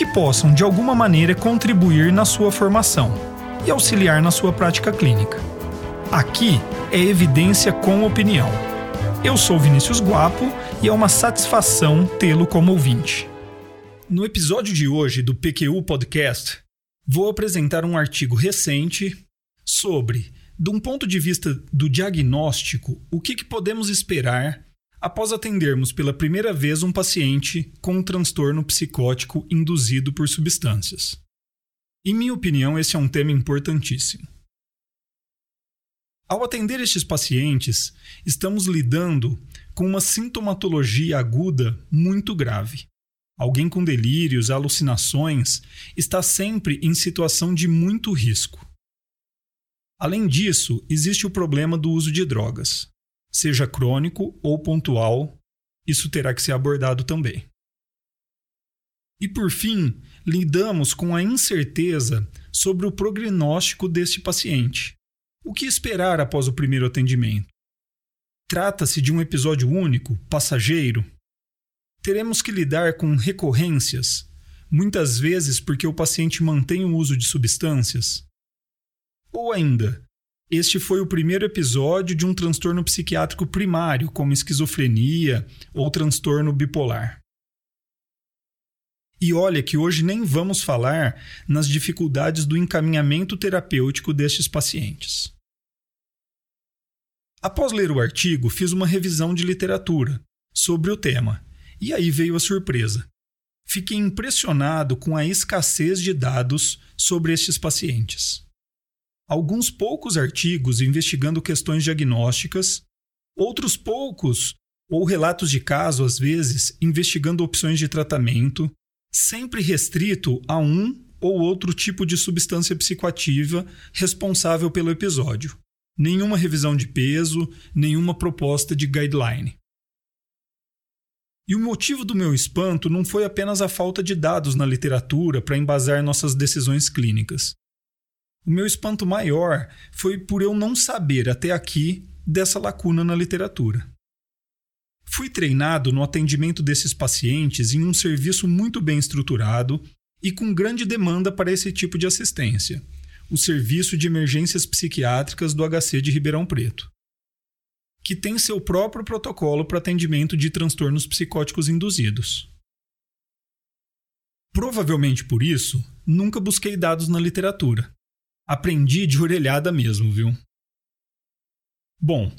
que possam, de alguma maneira, contribuir na sua formação e auxiliar na sua prática clínica. Aqui é evidência com opinião. Eu sou Vinícius Guapo e é uma satisfação tê-lo como ouvinte. No episódio de hoje do PQU Podcast, vou apresentar um artigo recente sobre, de um ponto de vista do diagnóstico, o que, que podemos esperar após atendermos pela primeira vez um paciente com um transtorno psicótico induzido por substâncias. Em minha opinião, esse é um tema importantíssimo. Ao atender estes pacientes, estamos lidando com uma sintomatologia aguda muito grave. Alguém com delírios, alucinações, está sempre em situação de muito risco. Além disso, existe o problema do uso de drogas seja crônico ou pontual, isso terá que ser abordado também. E por fim, lidamos com a incerteza sobre o prognóstico deste paciente. O que esperar após o primeiro atendimento? Trata-se de um episódio único, passageiro? Teremos que lidar com recorrências, muitas vezes porque o paciente mantém o uso de substâncias? Ou ainda, este foi o primeiro episódio de um transtorno psiquiátrico primário, como esquizofrenia ou transtorno bipolar. E olha que hoje nem vamos falar nas dificuldades do encaminhamento terapêutico destes pacientes. Após ler o artigo, fiz uma revisão de literatura sobre o tema, e aí veio a surpresa. Fiquei impressionado com a escassez de dados sobre estes pacientes alguns poucos artigos investigando questões diagnósticas, outros poucos ou relatos de caso, às vezes, investigando opções de tratamento, sempre restrito a um ou outro tipo de substância psicoativa responsável pelo episódio. Nenhuma revisão de peso, nenhuma proposta de guideline. E o motivo do meu espanto não foi apenas a falta de dados na literatura para embasar nossas decisões clínicas. O meu espanto maior foi por eu não saber até aqui dessa lacuna na literatura. Fui treinado no atendimento desses pacientes em um serviço muito bem estruturado e com grande demanda para esse tipo de assistência, o Serviço de Emergências Psiquiátricas do HC de Ribeirão Preto, que tem seu próprio protocolo para atendimento de transtornos psicóticos induzidos. Provavelmente por isso, nunca busquei dados na literatura Aprendi de orelhada mesmo, viu? Bom,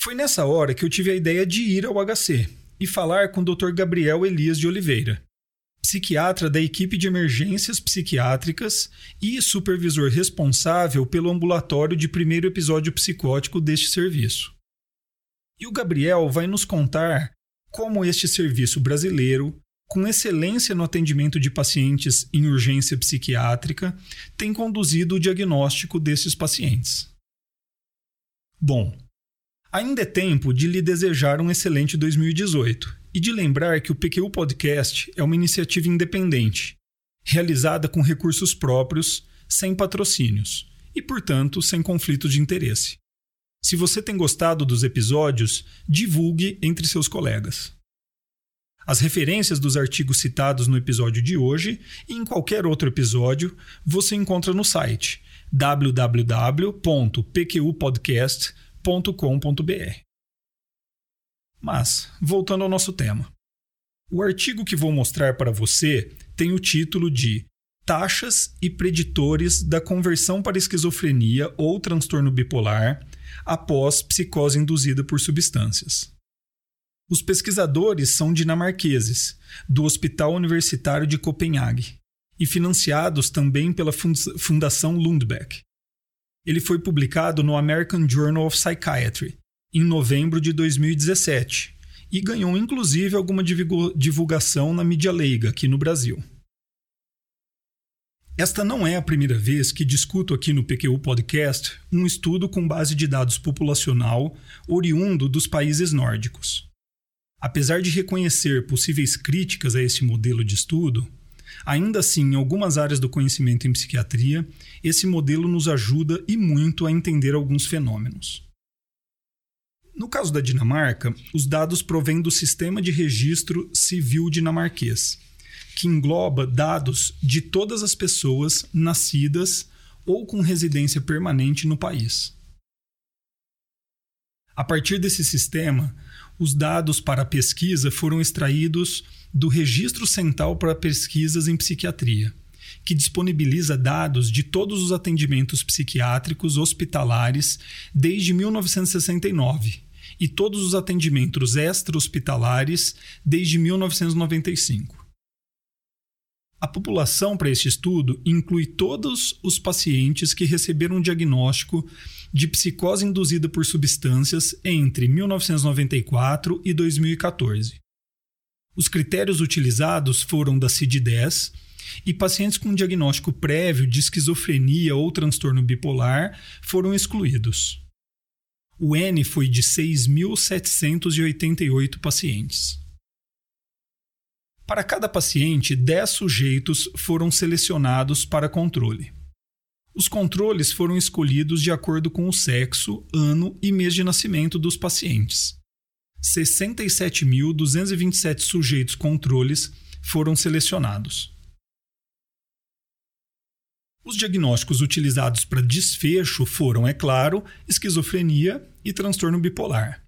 foi nessa hora que eu tive a ideia de ir ao HC e falar com o Dr. Gabriel Elias de Oliveira, psiquiatra da equipe de emergências psiquiátricas e supervisor responsável pelo ambulatório de primeiro episódio psicótico deste serviço. E o Gabriel vai nos contar como este serviço brasileiro com excelência no atendimento de pacientes em urgência psiquiátrica, tem conduzido o diagnóstico desses pacientes. Bom, ainda é tempo de lhe desejar um excelente 2018 e de lembrar que o PQ Podcast é uma iniciativa independente, realizada com recursos próprios, sem patrocínios e, portanto, sem conflitos de interesse. Se você tem gostado dos episódios, divulgue entre seus colegas. As referências dos artigos citados no episódio de hoje e em qualquer outro episódio você encontra no site www.pqpodcast.com.br. Mas, voltando ao nosso tema. O artigo que vou mostrar para você tem o título de Taxas e preditores da conversão para esquizofrenia ou transtorno bipolar após psicose induzida por substâncias. Os pesquisadores são dinamarqueses, do Hospital Universitário de Copenhague, e financiados também pela Fundação Lundbeck. Ele foi publicado no American Journal of Psychiatry em novembro de 2017 e ganhou inclusive alguma divulgação na mídia leiga aqui no Brasil. Esta não é a primeira vez que discuto aqui no PQU Podcast um estudo com base de dados populacional oriundo dos países nórdicos. Apesar de reconhecer possíveis críticas a este modelo de estudo, ainda assim, em algumas áreas do conhecimento em psiquiatria, esse modelo nos ajuda e muito a entender alguns fenômenos. No caso da Dinamarca, os dados provêm do Sistema de Registro Civil Dinamarquês, que engloba dados de todas as pessoas nascidas ou com residência permanente no país. A partir desse sistema, os dados para a pesquisa foram extraídos do Registro Central para Pesquisas em Psiquiatria, que disponibiliza dados de todos os atendimentos psiquiátricos hospitalares desde 1969 e todos os atendimentos extra-hospitalares desde 1995. A população para este estudo inclui todos os pacientes que receberam um diagnóstico de psicose induzida por substâncias entre 1994 e 2014. Os critérios utilizados foram da CID-10 e pacientes com diagnóstico prévio de esquizofrenia ou transtorno bipolar foram excluídos. O N foi de 6.788 pacientes. Para cada paciente, 10 sujeitos foram selecionados para controle. Os controles foram escolhidos de acordo com o sexo, ano e mês de nascimento dos pacientes. 67.227 sujeitos controles foram selecionados. Os diagnósticos utilizados para desfecho foram, é claro, esquizofrenia e transtorno bipolar,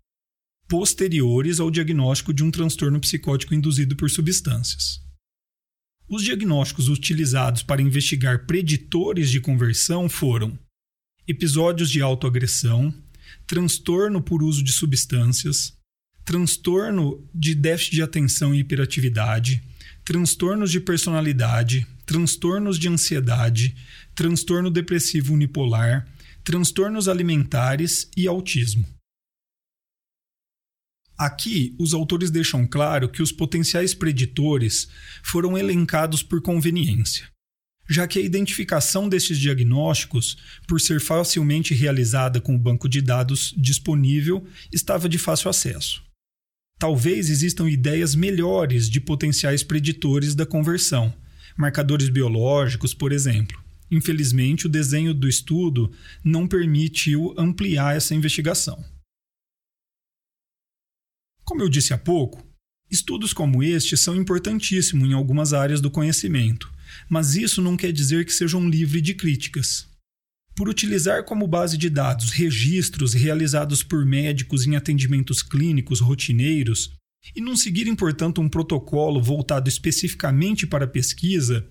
posteriores ao diagnóstico de um transtorno psicótico induzido por substâncias. Os diagnósticos utilizados para investigar preditores de conversão foram episódios de autoagressão, transtorno por uso de substâncias, transtorno de déficit de atenção e hiperatividade, transtornos de personalidade, transtornos de ansiedade, transtorno depressivo unipolar, transtornos alimentares e autismo. Aqui, os autores deixam claro que os potenciais preditores foram elencados por conveniência, já que a identificação desses diagnósticos, por ser facilmente realizada com o banco de dados disponível, estava de fácil acesso. Talvez existam ideias melhores de potenciais preditores da conversão, marcadores biológicos, por exemplo. Infelizmente, o desenho do estudo não permitiu ampliar essa investigação. Como eu disse há pouco, estudos como este são importantíssimos em algumas áreas do conhecimento, mas isso não quer dizer que sejam livres de críticas. Por utilizar como base de dados registros realizados por médicos em atendimentos clínicos rotineiros, e não seguirem, portanto, um protocolo voltado especificamente para a pesquisa,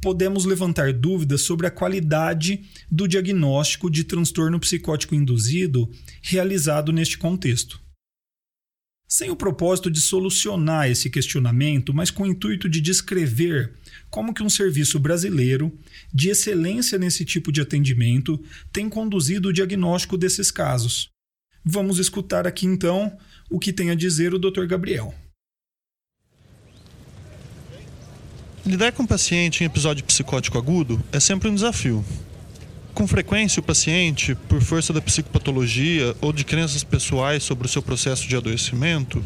podemos levantar dúvidas sobre a qualidade do diagnóstico de transtorno psicótico induzido realizado neste contexto. Sem o propósito de solucionar esse questionamento, mas com o intuito de descrever como que um serviço brasileiro de excelência nesse tipo de atendimento tem conduzido o diagnóstico desses casos. Vamos escutar aqui então o que tem a dizer o Dr. Gabriel. Lidar com um paciente em episódio psicótico agudo é sempre um desafio. Com frequência, o paciente, por força da psicopatologia ou de crenças pessoais sobre o seu processo de adoecimento,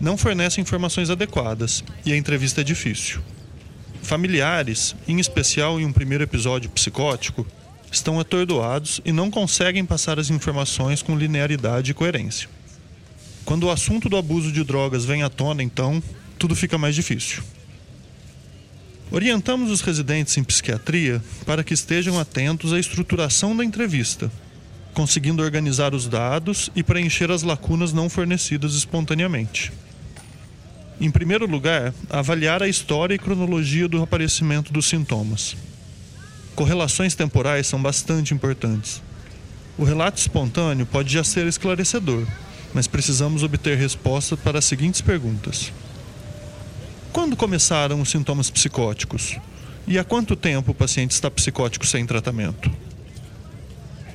não fornece informações adequadas e a entrevista é difícil. Familiares, em especial em um primeiro episódio psicótico, estão atordoados e não conseguem passar as informações com linearidade e coerência. Quando o assunto do abuso de drogas vem à tona, então, tudo fica mais difícil. Orientamos os residentes em psiquiatria para que estejam atentos à estruturação da entrevista, conseguindo organizar os dados e preencher as lacunas não fornecidas espontaneamente. Em primeiro lugar, avaliar a história e cronologia do aparecimento dos sintomas. Correlações temporais são bastante importantes. O relato espontâneo pode já ser esclarecedor, mas precisamos obter resposta para as seguintes perguntas: Quando começaram os sintomas psicóticos? E há quanto tempo o paciente está psicótico sem tratamento?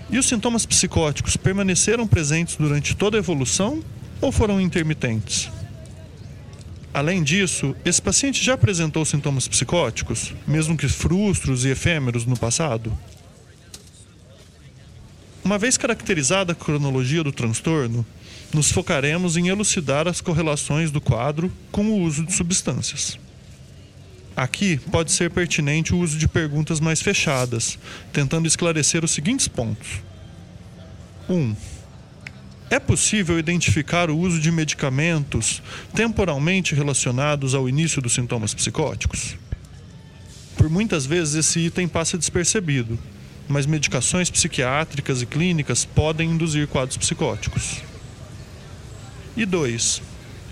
E os sintomas psicóticos permaneceram presentes durante toda a evolução ou foram intermitentes? Além disso, esse paciente já apresentou sintomas psicóticos, mesmo que frustros e efêmeros no passado? Uma vez caracterizada a cronologia do transtorno, nos focaremos em elucidar as correlações do quadro com o uso de substâncias. Aqui pode ser pertinente o uso de perguntas mais fechadas, tentando esclarecer os seguintes pontos. 1. Um, é possível identificar o uso de medicamentos temporalmente relacionados ao início dos sintomas psicóticos? Por muitas vezes esse item passa despercebido, mas medicações psiquiátricas e clínicas podem induzir quadros psicóticos. E dois,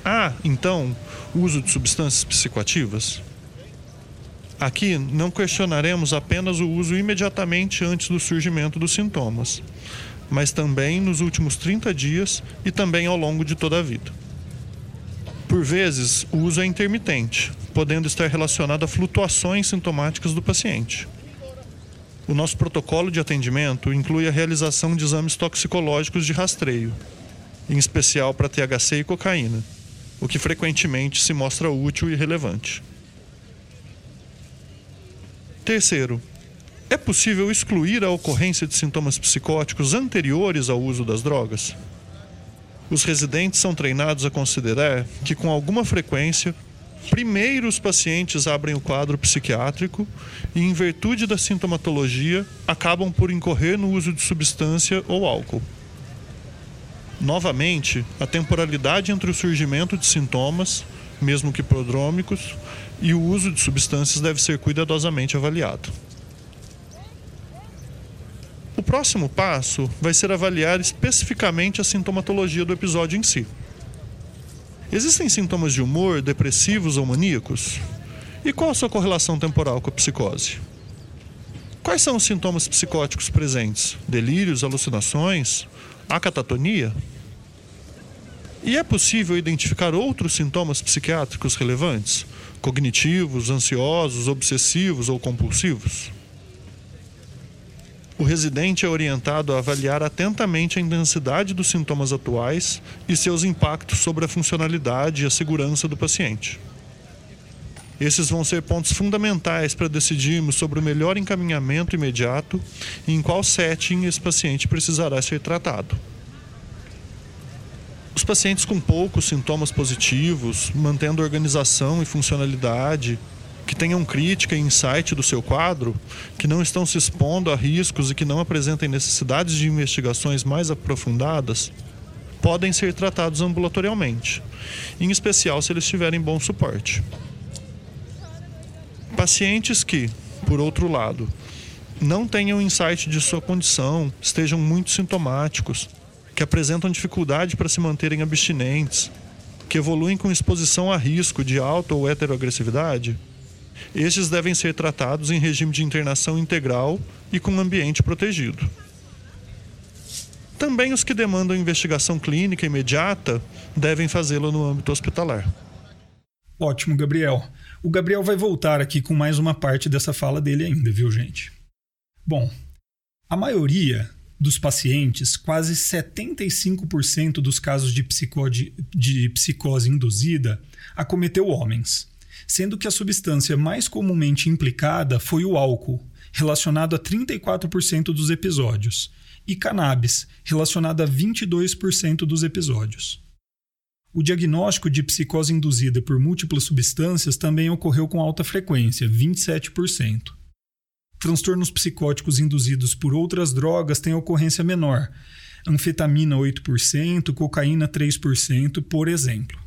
há, então, uso de substâncias psicoativas? Aqui não questionaremos apenas o uso imediatamente antes do surgimento dos sintomas, mas também nos últimos 30 dias e também ao longo de toda a vida. Por vezes, o uso é intermitente, podendo estar relacionado a flutuações sintomáticas do paciente. O nosso protocolo de atendimento inclui a realização de exames toxicológicos de rastreio, em especial para THC e cocaína, o que frequentemente se mostra útil e relevante. Terceiro, é possível excluir a ocorrência de sintomas psicóticos anteriores ao uso das drogas? Os residentes são treinados a considerar que, com alguma frequência, primeiro os pacientes abrem o quadro psiquiátrico e, em virtude da sintomatologia, acabam por incorrer no uso de substância ou álcool. Novamente, a temporalidade entre o surgimento de sintomas, mesmo que prodrômicos, e o uso de substâncias deve ser cuidadosamente avaliado. O próximo passo vai ser avaliar especificamente a sintomatologia do episódio em si. Existem sintomas de humor depressivos ou maníacos? E qual a sua correlação temporal com a psicose? Quais são os sintomas psicóticos presentes? Delírios, alucinações? A catatonia? E é possível identificar outros sintomas psiquiátricos relevantes? Cognitivos, ansiosos, obsessivos ou compulsivos? O residente é orientado a avaliar atentamente a intensidade dos sintomas atuais e seus impactos sobre a funcionalidade e a segurança do paciente. Esses vão ser pontos fundamentais para decidirmos sobre o melhor encaminhamento imediato e em qual setting esse paciente precisará ser tratado. Os pacientes com poucos sintomas positivos, mantendo organização e funcionalidade, que tenham crítica e insight do seu quadro, que não estão se expondo a riscos e que não apresentem necessidades de investigações mais aprofundadas, podem ser tratados ambulatorialmente, em especial se eles tiverem bom suporte. Pacientes que, por outro lado, não tenham insight de sua condição, estejam muito sintomáticos, que apresentam dificuldade para se manterem abstinentes, que evoluem com exposição a risco de auto ou heteroagressividade, estes devem ser tratados em regime de internação integral e com ambiente protegido. Também os que demandam investigação clínica imediata devem fazê-lo no âmbito hospitalar. Ótimo, Gabriel. O Gabriel vai voltar aqui com mais uma parte dessa fala dele ainda, viu, gente? Bom, a maioria dos pacientes, quase 75% dos casos de psicose, de psicose induzida, acometeu homens sendo que a substância mais comumente implicada foi o álcool, relacionado a 34% dos episódios, e cannabis, relacionado a 22% dos episódios. O diagnóstico de psicose induzida por múltiplas substâncias também ocorreu com alta frequência, 27%. Transtornos psicóticos induzidos por outras drogas têm ocorrência menor, anfetamina 8%, cocaína 3%, por exemplo.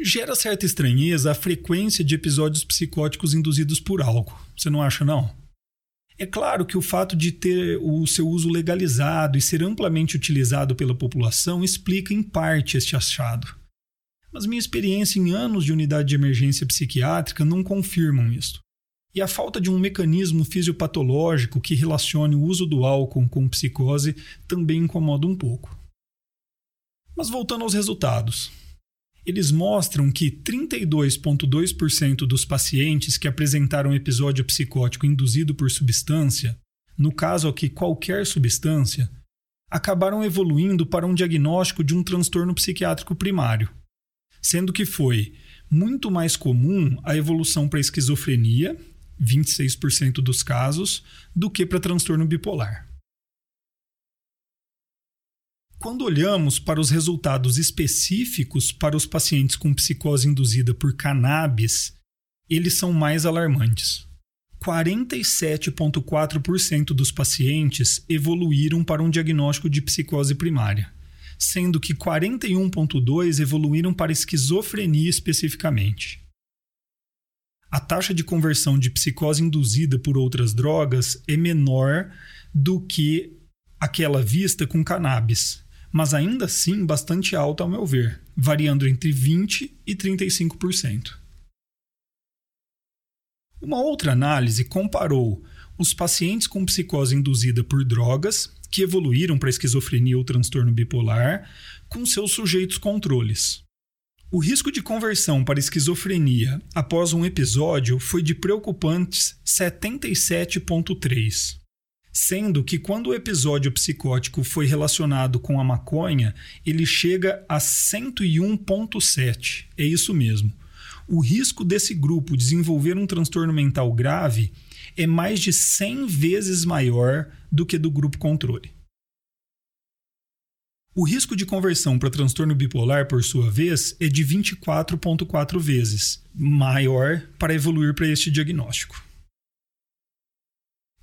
Gera certa estranheza a frequência de episódios psicóticos induzidos por álcool. Você não acha, não? É claro que o fato de ter o seu uso legalizado e ser amplamente utilizado pela população explica em parte este achado. Mas minha experiência em anos de unidade de emergência psiquiátrica não confirmam isto. E a falta de um mecanismo fisiopatológico que relacione o uso do álcool com psicose também incomoda um pouco. Mas voltando aos resultados. Eles mostram que 32,2% dos pacientes que apresentaram episódio psicótico induzido por substância, no caso aqui qualquer substância, acabaram evoluindo para um diagnóstico de um transtorno psiquiátrico primário, sendo que foi muito mais comum a evolução para esquizofrenia, 26% dos casos, do que para transtorno bipolar. Quando olhamos para os resultados específicos para os pacientes com psicose induzida por cannabis, eles são mais alarmantes. 47,4% dos pacientes evoluíram para um diagnóstico de psicose primária, sendo que 41,2% evoluíram para esquizofrenia especificamente. A taxa de conversão de psicose induzida por outras drogas é menor do que aquela vista com cannabis, mas ainda assim bastante alta ao meu ver, variando entre 20% e 35%. Uma outra análise comparou os pacientes com psicose induzida por drogas, que evoluíram para esquizofrenia ou transtorno bipolar, com seus sujeitos controles. O risco de conversão para esquizofrenia após um episódio foi de preocupantes 77,3, sendo que quando o episódio psicótico foi relacionado com a maconha, ele chega a 101,7. É isso mesmo o risco desse grupo desenvolver um transtorno mental grave é mais de 100 vezes maior do que do grupo controle. O risco de conversão para transtorno bipolar, por sua vez, é de 24,4 vezes maior para evoluir para este diagnóstico.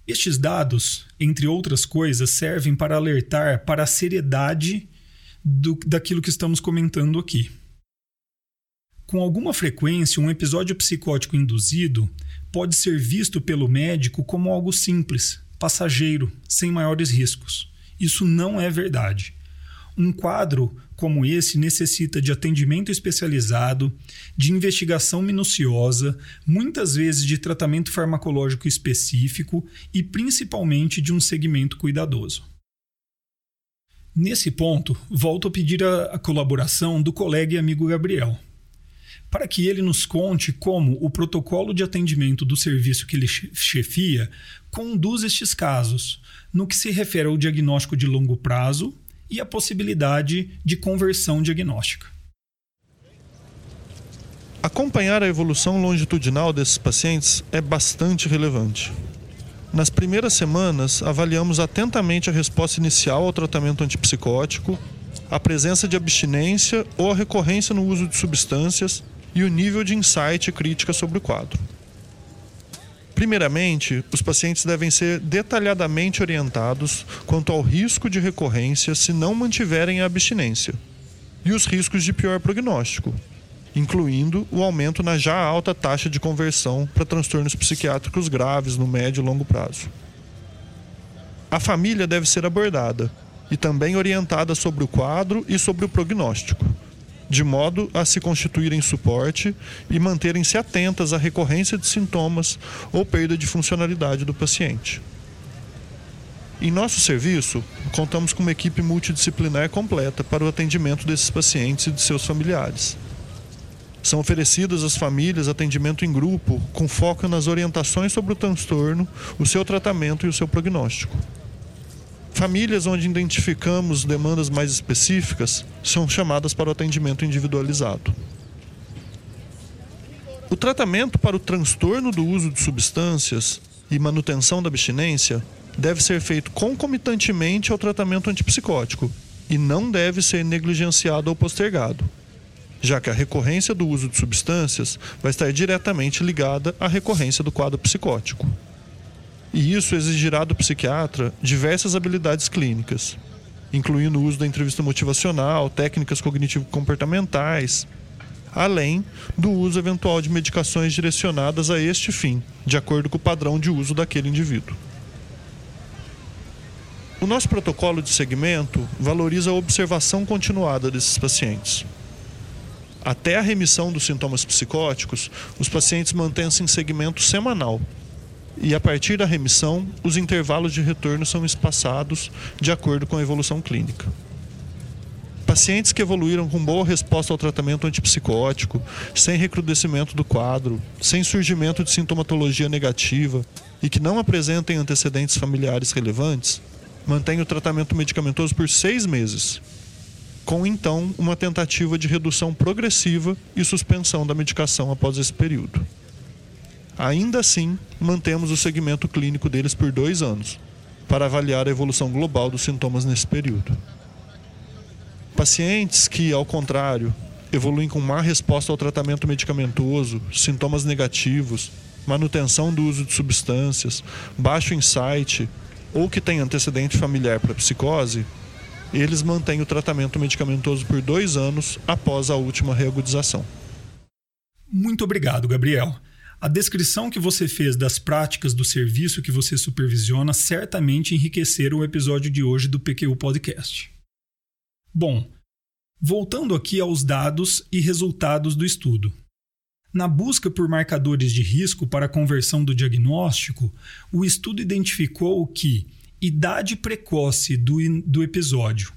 Estes dados, entre outras coisas, servem para alertar para a seriedade do, daquilo que estamos comentando aqui. Com alguma frequência, um episódio psicótico induzido pode ser visto pelo médico como algo simples, passageiro, sem maiores riscos. Isso não é verdade. Um quadro como esse necessita de atendimento especializado, de investigação minuciosa, muitas vezes de tratamento farmacológico específico e principalmente de um segmento cuidadoso. Nesse ponto, volto a pedir a, colaboração do colega e amigo Gabriel para que ele nos conte como o protocolo de atendimento do serviço que ele chefia conduz estes casos, no que se refere ao diagnóstico de longo prazo e a possibilidade de conversão diagnóstica. Acompanhar a evolução longitudinal desses pacientes é bastante relevante. Nas primeiras semanas, avaliamos atentamente a resposta inicial ao tratamento antipsicótico, a presença de abstinência ou a recorrência no uso de substâncias e o nível de insight crítica sobre o quadro. Primeiramente, os pacientes devem ser detalhadamente orientados quanto ao risco de recorrência se não mantiverem a abstinência e os riscos de pior prognóstico, incluindo o aumento na já alta taxa de conversão para transtornos psiquiátricos graves no médio e longo prazo. A família deve ser abordada e também orientada sobre o quadro e sobre o prognóstico de modo a se constituírem suporte e manterem-se atentas à recorrência de sintomas ou perda de funcionalidade do paciente. Em nosso serviço, contamos com uma equipe multidisciplinar completa para o atendimento desses pacientes e de seus familiares. São oferecidas às famílias atendimento em grupo, com foco nas orientações sobre o transtorno, o seu tratamento e o seu prognóstico. Famílias onde identificamos demandas mais específicas são chamadas para o atendimento individualizado. O tratamento para o transtorno do uso de substâncias e manutenção da abstinência deve ser feito concomitantemente ao tratamento antipsicótico e não deve ser negligenciado ou postergado, já que a recorrência do uso de substâncias vai estar diretamente ligada à recorrência do quadro psicótico e isso exigirá do psiquiatra diversas habilidades clínicas, incluindo o uso da entrevista motivacional, técnicas cognitivo-comportamentais, além do uso eventual de medicações direcionadas a este fim, de acordo com o padrão de uso daquele indivíduo. O nosso protocolo de segmento valoriza a observação continuada desses pacientes. Até a remissão dos sintomas psicóticos, os pacientes mantêm-se em segmento semanal, e a partir da remissão, os intervalos de retorno são espaçados de acordo com a evolução clínica. Pacientes que evoluíram com boa resposta ao tratamento antipsicótico, sem recrudescimento do quadro, sem surgimento de sintomatologia negativa e que não apresentem antecedentes familiares relevantes, mantêm o tratamento medicamentoso por seis meses. com então uma tentativa de redução progressiva e suspensão da medicação após esse período. Ainda assim, mantemos o segmento clínico deles por dois anos, para avaliar a evolução global dos sintomas nesse período. Pacientes que, ao contrário, evoluem com má resposta ao tratamento medicamentoso, sintomas negativos, manutenção do uso de substâncias, baixo insight ou que têm antecedente familiar para psicose, eles mantêm o tratamento medicamentoso por dois anos após a última reagudização. Muito obrigado, Gabriel. A descrição que você fez das práticas do serviço que você supervisiona certamente enriqueceram o episódio de hoje do PQU Podcast. Bom, voltando aqui aos dados e resultados do estudo. Na busca por marcadores de risco para a conversão do diagnóstico, o estudo identificou que idade precoce do, do episódio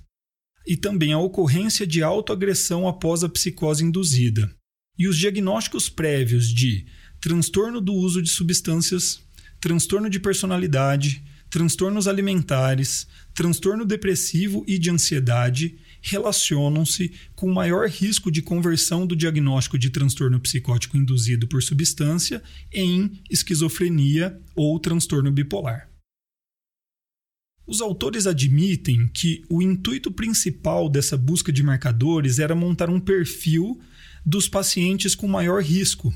e também a ocorrência de autoagressão após a psicose induzida e os diagnósticos prévios de transtorno do uso de substâncias, transtorno de personalidade, transtornos alimentares, transtorno depressivo e de ansiedade relacionam-se com maior risco de conversão do diagnóstico de transtorno psicótico induzido por substância em esquizofrenia ou transtorno bipolar. Os autores admitem que o intuito principal dessa busca de marcadores era montar um perfil dos pacientes com maior risco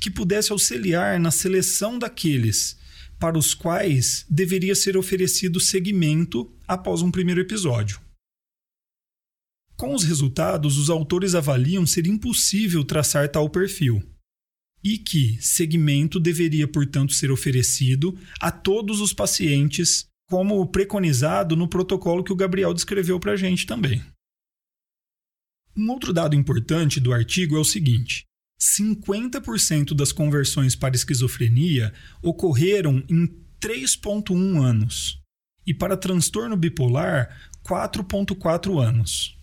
que pudesse auxiliar na seleção daqueles para os quais deveria ser oferecido seguimento após um primeiro episódio. Com os resultados, os autores avaliam ser impossível traçar tal perfil e que segmento deveria, portanto, ser oferecido a todos os pacientes, como preconizado no protocolo que o Gabriel descreveu para a gente também. Um outro dado importante do artigo é o seguinte: 50% das conversões para esquizofrenia ocorreram em 3,1 anos e para transtorno bipolar, 4,4 anos.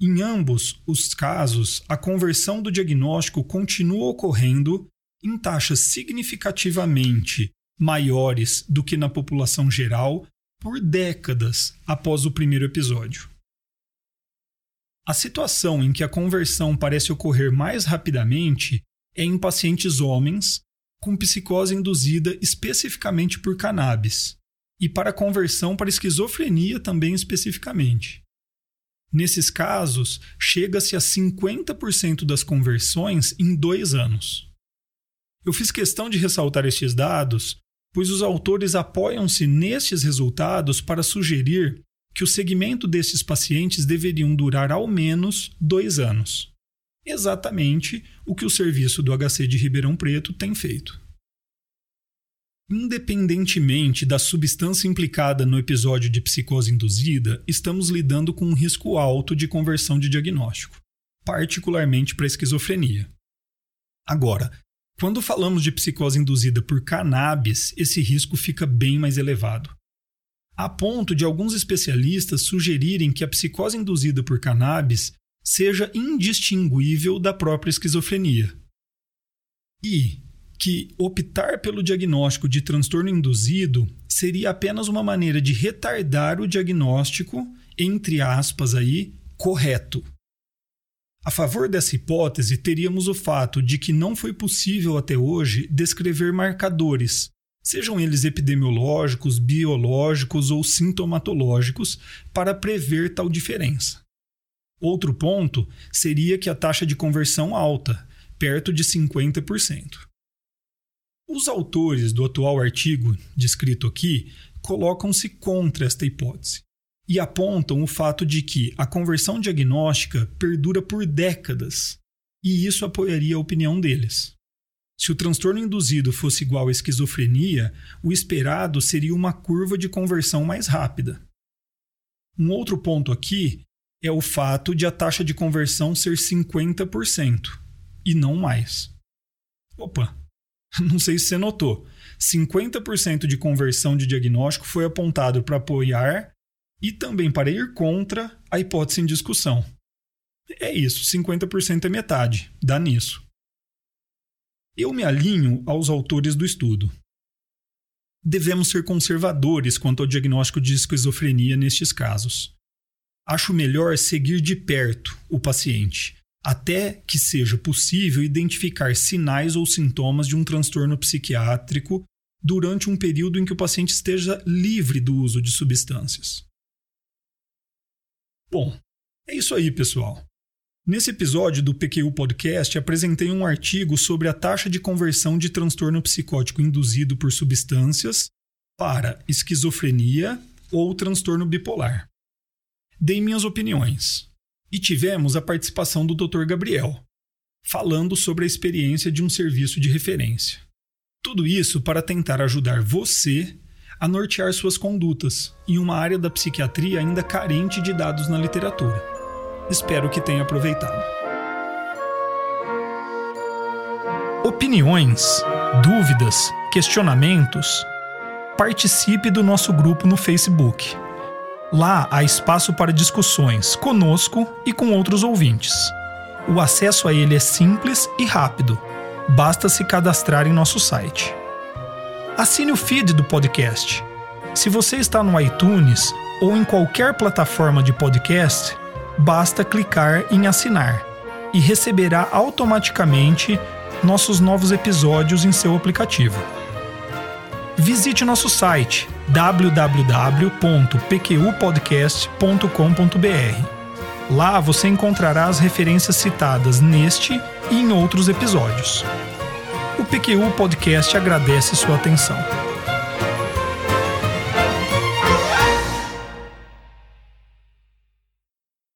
Em ambos os casos, a conversão do diagnóstico continua ocorrendo em taxas significativamente maiores do que na população geral por décadas após o primeiro episódio. A situação em que a conversão parece ocorrer mais rapidamente é em pacientes homens com psicose induzida especificamente por cannabis e para conversão para esquizofrenia também especificamente. Nesses casos, chega-se a 50% das conversões em dois anos. Eu fiz questão de ressaltar estes dados, pois os autores apoiam-se nestes resultados para sugerir que o segmento desses pacientes deveriam durar ao menos dois anos. Exatamente o que o serviço do HC de Ribeirão Preto tem feito. Independentemente da substância implicada no episódio de psicose induzida, estamos lidando com um risco alto de conversão de diagnóstico, particularmente para esquizofrenia. Agora, quando falamos de psicose induzida por cannabis, esse risco fica bem mais elevado a ponto de alguns especialistas sugerirem que a psicose induzida por cannabis seja indistinguível da própria esquizofrenia. E que optar pelo diagnóstico de transtorno induzido seria apenas uma maneira de retardar o diagnóstico, entre aspas aí, correto. A favor dessa hipótese, teríamos o fato de que não foi possível até hoje descrever marcadores sejam eles epidemiológicos, biológicos ou sintomatológicos, para prever tal diferença. Outro ponto seria que a taxa de conversão alta, perto de 50%. Os autores do atual artigo descrito aqui colocam-se contra esta hipótese e apontam o fato de que a conversão diagnóstica perdura por décadas, e isso apoiaria a opinião deles. Se o transtorno induzido fosse igual à esquizofrenia, o esperado seria uma curva de conversão mais rápida. Um outro ponto aqui é o fato de a taxa de conversão ser 50% e não mais. Opa, não sei se você notou. 50% de conversão de diagnóstico foi apontado para apoiar e também para ir contra a hipótese em discussão. É isso, 50% é metade, dá nisso. Eu me alinho aos autores do estudo. Devemos ser conservadores quanto ao diagnóstico de esquizofrenia nestes casos. acho melhor seguir de perto o paciente, até que seja possível identificar sinais ou sintomas de um transtorno psiquiátrico durante um período em que o paciente esteja livre do uso de substâncias. Bom, é isso aí, pessoal. Nesse episódio do PQU Podcast, apresentei um artigo sobre a taxa de conversão de transtorno psicótico induzido por substâncias para esquizofrenia ou transtorno bipolar. Dei minhas opiniões e tivemos a participação do Dr. Gabriel, falando sobre a experiência de um serviço de referência. Tudo isso para tentar ajudar você a nortear suas condutas em uma área da psiquiatria ainda carente de dados na literatura. Espero que tenha aproveitado. Opiniões, dúvidas, questionamentos? Participe do nosso grupo no Facebook. Lá há espaço para discussões conosco e com outros ouvintes. O acesso a ele é simples e rápido. Basta se cadastrar em nosso site. Assine o feed do podcast. Se você está no iTunes ou em qualquer plataforma de podcast, basta clicar em assinar e receberá automaticamente nossos novos episódios em seu aplicativo. Visite nosso site www.pqpodcast.com.br. Lá você encontrará as referências citadas neste e em outros episódios. O PQU Podcast agradece sua atenção.